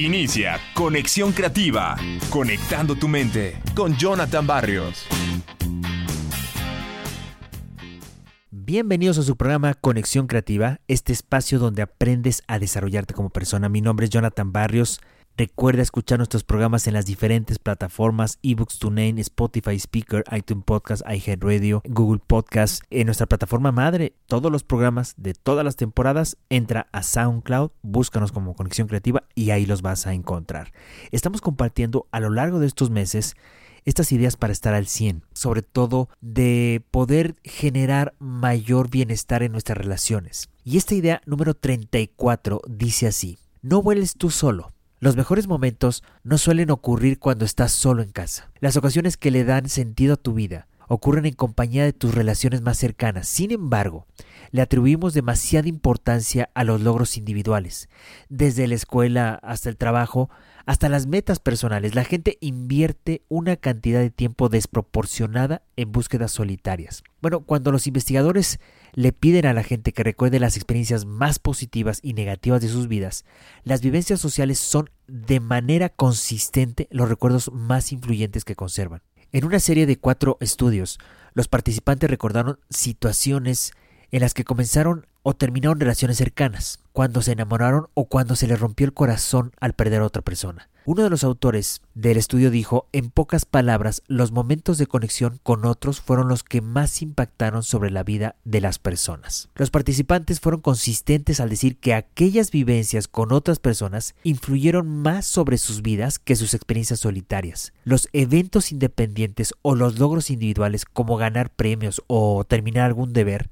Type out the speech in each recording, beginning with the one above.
Inicia Conexión Creativa, conectando tu mente con Jonathan Barrios. Bienvenidos a su programa Conexión Creativa, este espacio donde aprendes a desarrollarte como persona. Mi nombre es Jonathan Barrios. Recuerda escuchar nuestros programas en las diferentes plataformas eBooks, TuneIn, Spotify Speaker, iTunes Podcast, iHeartRadio, Google Podcast. En nuestra plataforma madre, todos los programas de todas las temporadas, entra a SoundCloud, búscanos como Conexión Creativa y ahí los vas a encontrar. Estamos compartiendo a lo largo de estos meses estas ideas para estar al 100, sobre todo de poder generar mayor bienestar en nuestras relaciones. Y esta idea número 34 dice así, no vueles tú solo, los mejores momentos no suelen ocurrir cuando estás solo en casa. Las ocasiones que le dan sentido a tu vida ocurren en compañía de tus relaciones más cercanas. Sin embargo, le atribuimos demasiada importancia a los logros individuales. Desde la escuela hasta el trabajo, hasta las metas personales, la gente invierte una cantidad de tiempo desproporcionada en búsquedas solitarias. Bueno, cuando los investigadores le piden a la gente que recuerde las experiencias más positivas y negativas de sus vidas, las vivencias sociales son de manera consistente los recuerdos más influyentes que conservan. En una serie de cuatro estudios, los participantes recordaron situaciones en las que comenzaron o terminaron relaciones cercanas, cuando se enamoraron o cuando se les rompió el corazón al perder a otra persona. Uno de los autores del estudio dijo, en pocas palabras, los momentos de conexión con otros fueron los que más impactaron sobre la vida de las personas. Los participantes fueron consistentes al decir que aquellas vivencias con otras personas influyeron más sobre sus vidas que sus experiencias solitarias. Los eventos independientes o los logros individuales como ganar premios o terminar algún deber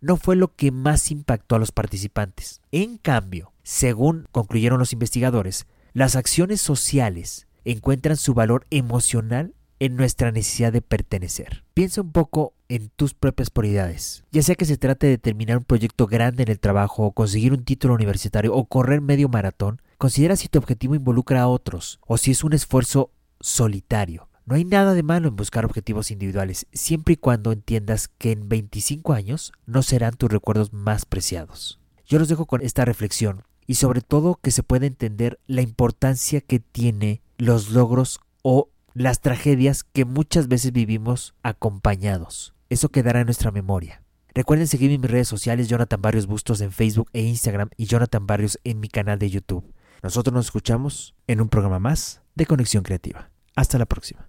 no fue lo que más impactó a los participantes. En cambio, según concluyeron los investigadores, las acciones sociales encuentran su valor emocional en nuestra necesidad de pertenecer. Piensa un poco en tus propias prioridades. Ya sea que se trate de terminar un proyecto grande en el trabajo, o conseguir un título universitario, o correr medio maratón, considera si tu objetivo involucra a otros, o si es un esfuerzo solitario. No hay nada de malo en buscar objetivos individuales, siempre y cuando entiendas que en 25 años no serán tus recuerdos más preciados. Yo los dejo con esta reflexión y sobre todo que se pueda entender la importancia que tiene los logros o las tragedias que muchas veces vivimos acompañados. Eso quedará en nuestra memoria. Recuerden seguirme en mis redes sociales Jonathan Barrios Bustos en Facebook e Instagram y Jonathan Barrios en mi canal de YouTube. Nosotros nos escuchamos en un programa más de Conexión Creativa. Hasta la próxima.